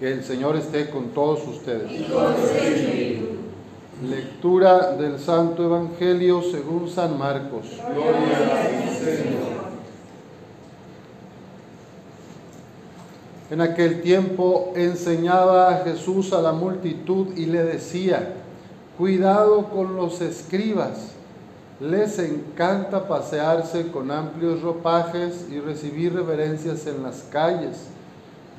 Que el Señor esté con todos ustedes. Lectura del Santo Evangelio según San Marcos. En aquel tiempo enseñaba Jesús a la multitud y le decía, cuidado con los escribas, les encanta pasearse con amplios ropajes y recibir reverencias en las calles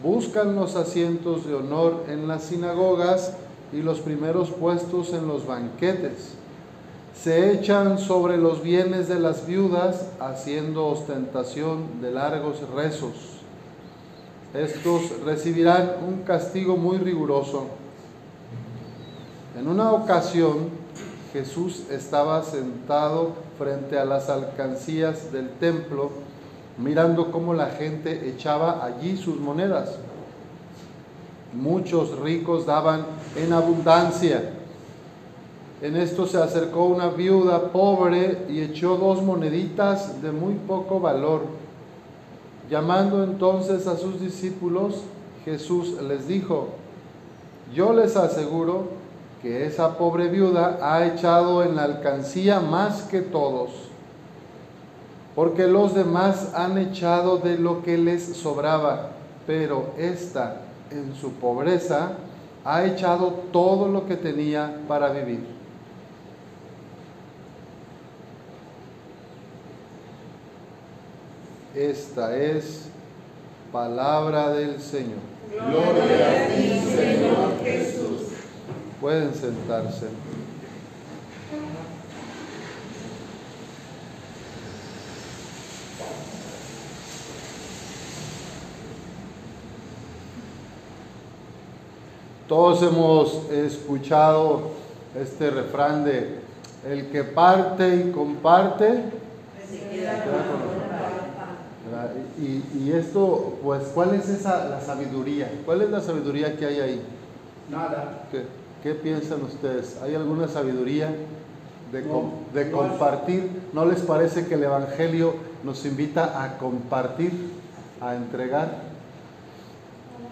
buscan los asientos de honor en las sinagogas y los primeros puestos en los banquetes. Se echan sobre los bienes de las viudas haciendo ostentación de largos rezos. Estos recibirán un castigo muy riguroso. En una ocasión, Jesús estaba sentado frente a las alcancías del templo mirando cómo la gente echaba allí sus monedas. Muchos ricos daban en abundancia. En esto se acercó una viuda pobre y echó dos moneditas de muy poco valor. Llamando entonces a sus discípulos, Jesús les dijo, yo les aseguro que esa pobre viuda ha echado en la alcancía más que todos porque los demás han echado de lo que les sobraba, pero ésta en su pobreza ha echado todo lo que tenía para vivir. Esta es palabra del Señor. Gloria a ti, Señor Jesús. Pueden sentarse. Todos hemos escuchado este refrán de el que parte y comparte. Y, y, esto, pues, ¿cuál es esa la sabiduría? ¿Cuál es la sabiduría que hay ahí? Nada. ¿Qué, qué piensan ustedes? ¿Hay alguna sabiduría de, de compartir? ¿No les parece que el Evangelio nos invita a compartir, a entregar?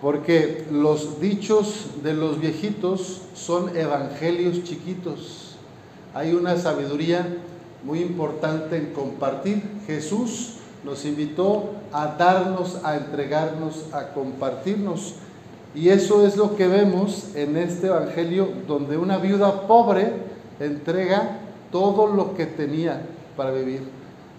Porque los dichos de los viejitos son evangelios chiquitos. Hay una sabiduría muy importante en compartir. Jesús nos invitó a darnos, a entregarnos, a compartirnos. Y eso es lo que vemos en este evangelio donde una viuda pobre entrega todo lo que tenía para vivir.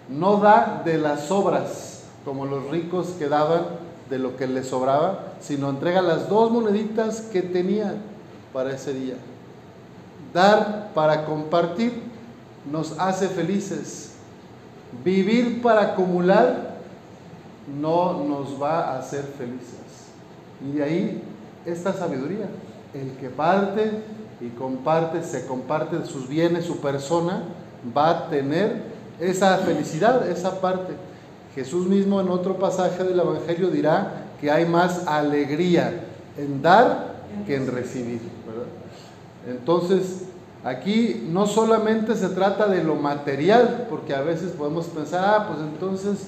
No da de las obras como los ricos que daban de lo que le sobraba, sino entrega las dos moneditas que tenía para ese día. Dar para compartir nos hace felices. Vivir para acumular no nos va a hacer felices. Y de ahí esta sabiduría. El que parte y comparte, se comparte sus bienes, su persona, va a tener esa felicidad, esa parte. Jesús mismo en otro pasaje del Evangelio dirá que hay más alegría en dar que en recibir. Entonces, aquí no solamente se trata de lo material, porque a veces podemos pensar, ah, pues entonces,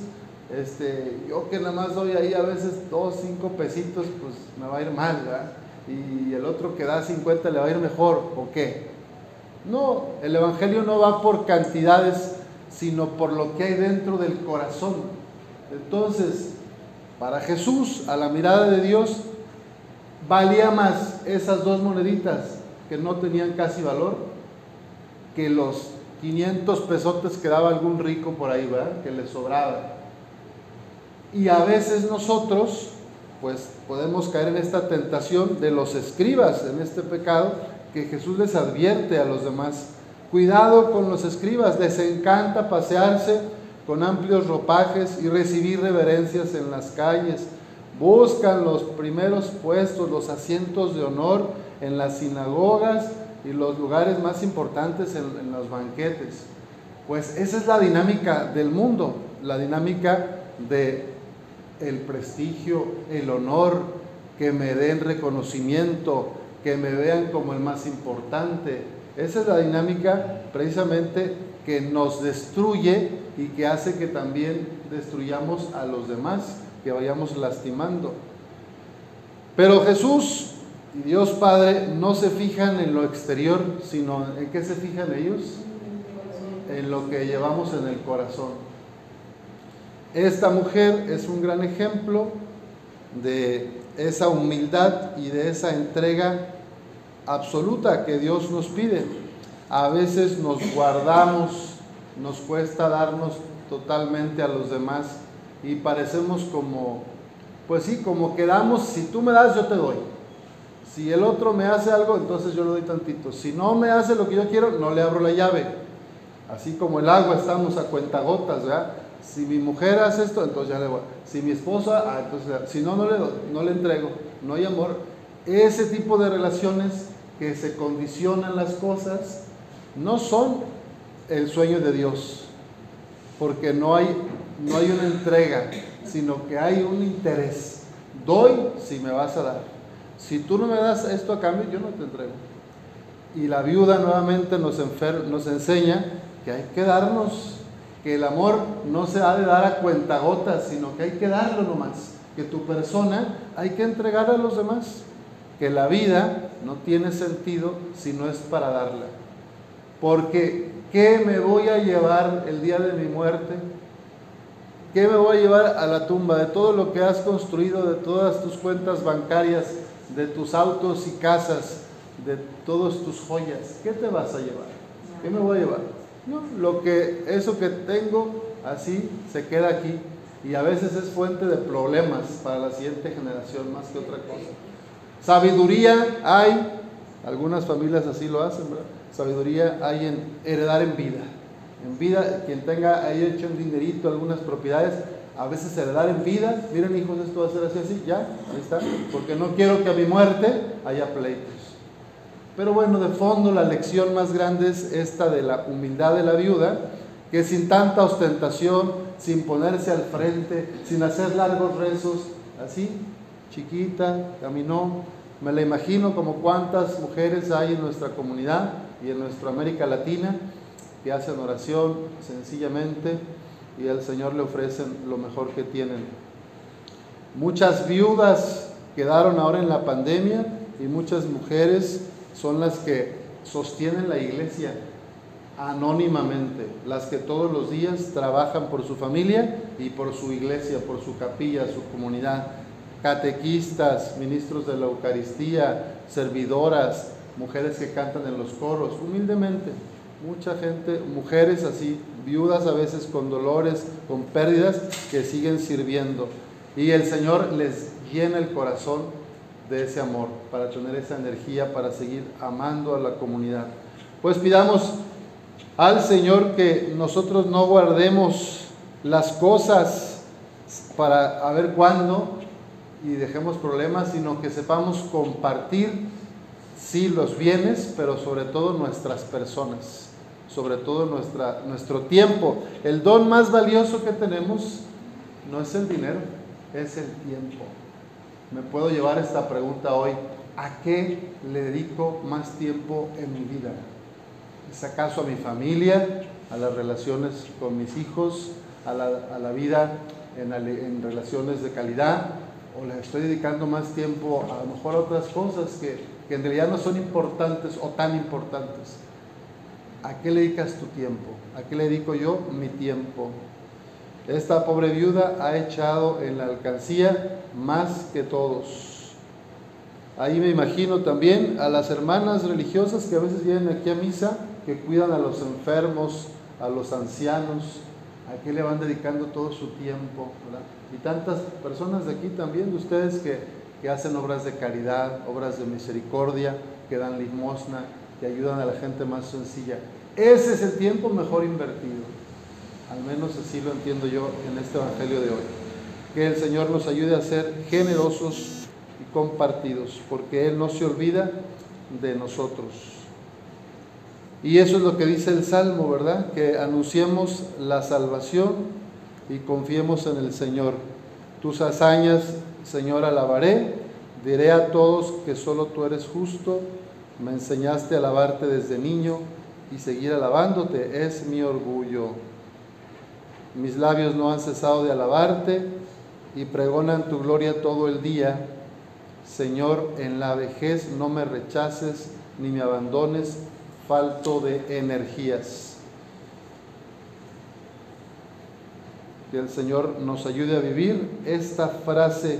este, yo que nada más doy ahí a veces dos, cinco pesitos, pues me va a ir mal, ¿verdad? Y el otro que da 50 le va a ir mejor, ¿o qué? No, el Evangelio no va por cantidades, sino por lo que hay dentro del corazón. Entonces, para Jesús, a la mirada de Dios, valía más esas dos moneditas que no tenían casi valor que los 500 pesotes que daba algún rico por ahí, ¿verdad? Que le sobraba. Y a veces nosotros, pues podemos caer en esta tentación de los escribas, en este pecado que Jesús les advierte a los demás. Cuidado con los escribas, les encanta pasearse con amplios ropajes y recibir reverencias en las calles. Buscan los primeros puestos, los asientos de honor en las sinagogas y los lugares más importantes en, los banquetes. Pues esa es la dinámica del mundo, la dinámica de el prestigio, el honor, que me den reconocimiento, que me vean como el más importante, esa es la dinámica precisamente que nos destruye y que hace que también destruyamos a los demás, que vayamos lastimando. Pero Jesús y Dios Padre no se fijan en lo exterior, sino en qué se fijan ellos, en lo que llevamos en el corazón. Esta mujer es un gran ejemplo de esa humildad y de esa entrega absoluta que Dios nos pide. A veces nos guardamos, nos cuesta darnos totalmente a los demás y parecemos como, pues sí, como quedamos, si tú me das, yo te doy. Si el otro me hace algo, entonces yo le doy tantito. Si no me hace lo que yo quiero, no le abro la llave. Así como el agua estamos a cuentagotas, ¿verdad? Si mi mujer hace esto, entonces ya le voy. Si mi esposa, ah, entonces, si no, no le, no le entrego. No hay amor. Ese tipo de relaciones que se condicionan las cosas no son el sueño de Dios, porque no hay, no hay una entrega, sino que hay un interés. Doy si me vas a dar. Si tú no me das esto a cambio, yo no te entrego. Y la viuda nuevamente nos, nos enseña que hay que darnos, que el amor no se ha de dar a cuentagotas, sino que hay que darlo nomás, que tu persona hay que entregar a los demás, que la vida no tiene sentido si no es para darla. Porque, ¿qué me voy a llevar el día de mi muerte? ¿Qué me voy a llevar a la tumba de todo lo que has construido, de todas tus cuentas bancarias, de tus autos y casas, de todas tus joyas? ¿Qué te vas a llevar? ¿Qué me voy a llevar? No, lo que eso que tengo así se queda aquí y a veces es fuente de problemas para la siguiente generación más que otra cosa. Sabiduría hay, algunas familias así lo hacen. Sabiduría hay en heredar en vida. En vida, quien tenga ahí hecho un dinerito, algunas propiedades, a veces heredar en vida, miren hijos, esto va a ser así, así, ya, ahí está, porque no quiero que a mi muerte haya pleitos. Pero bueno, de fondo la lección más grande es esta de la humildad de la viuda, que sin tanta ostentación, sin ponerse al frente, sin hacer largos rezos, así, chiquita, caminó. Me la imagino como cuántas mujeres hay en nuestra comunidad y en nuestra América Latina que hacen oración sencillamente y al Señor le ofrecen lo mejor que tienen. Muchas viudas quedaron ahora en la pandemia y muchas mujeres son las que sostienen la iglesia anónimamente, las que todos los días trabajan por su familia y por su iglesia, por su capilla, su comunidad catequistas, ministros de la Eucaristía, servidoras, mujeres que cantan en los coros, humildemente. Mucha gente, mujeres así, viudas a veces con dolores, con pérdidas, que siguen sirviendo. Y el Señor les llena el corazón de ese amor, para tener esa energía, para seguir amando a la comunidad. Pues pidamos al Señor que nosotros no guardemos las cosas para a ver cuándo, y dejemos problemas, sino que sepamos compartir, sí, los bienes, pero sobre todo nuestras personas, sobre todo nuestra, nuestro tiempo. El don más valioso que tenemos no es el dinero, es el tiempo. Me puedo llevar esta pregunta hoy, ¿a qué le dedico más tiempo en mi vida? ¿Es acaso a mi familia, a las relaciones con mis hijos, a la, vida en, en relaciones de calidad? O le estoy dedicando más tiempo a lo mejor a otras cosas que, que en realidad no son importantes o tan importantes. ¿A qué le dedicas tu tiempo? ¿A qué le dedico yo mi tiempo? Esta pobre viuda ha echado en la alcancía más que todos. Ahí me imagino también a las hermanas religiosas que a veces vienen aquí a misa, que cuidan a los enfermos, a los ancianos, a le van dedicando todo su tiempo. Y tantas personas de aquí también, de ustedes que, que hacen obras de caridad, obras de misericordia, que dan limosna, que ayudan a la gente más sencilla. Ese es el tiempo mejor invertido. Al menos así lo entiendo yo en este Evangelio de hoy. Que el Señor nos ayude a ser generosos y compartidos, porque Él no se olvida de nosotros. Y eso es lo que dice el Salmo, ¿verdad? Que anunciemos la salvación y confiemos en el Señor. Tus hazañas, Señor, alabaré. Diré a todos que solo tú eres justo. Me enseñaste a alabarte desde niño y seguir alabándote es mi orgullo. Mis labios no han cesado de alabarte y pregonan tu gloria todo el día. Señor, en la vejez no me rechaces ni me abandones, falto de energías. Que el Señor nos ayude a vivir esta frase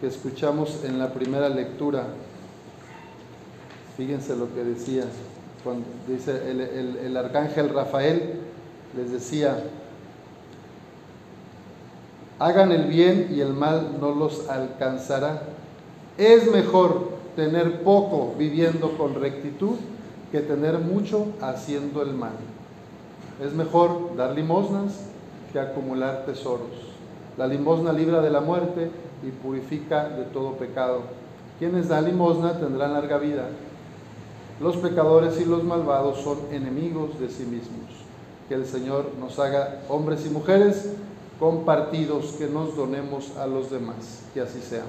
que escuchamos en la primera lectura. Fíjense lo que decía, cuando dice el, el arcángel Rafael, les decía, hagan el bien y el mal no los alcanzará. Es mejor tener poco viviendo con rectitud que tener mucho haciendo el mal. Es mejor dar limosnas que acumular tesoros. La limosna libra de la muerte y purifica de todo pecado. Quienes dan limosna tendrán larga vida. Los pecadores y los malvados son enemigos de sí mismos. Que el Señor nos haga hombres y mujeres compartidos que nos donemos a los demás. Que así sea.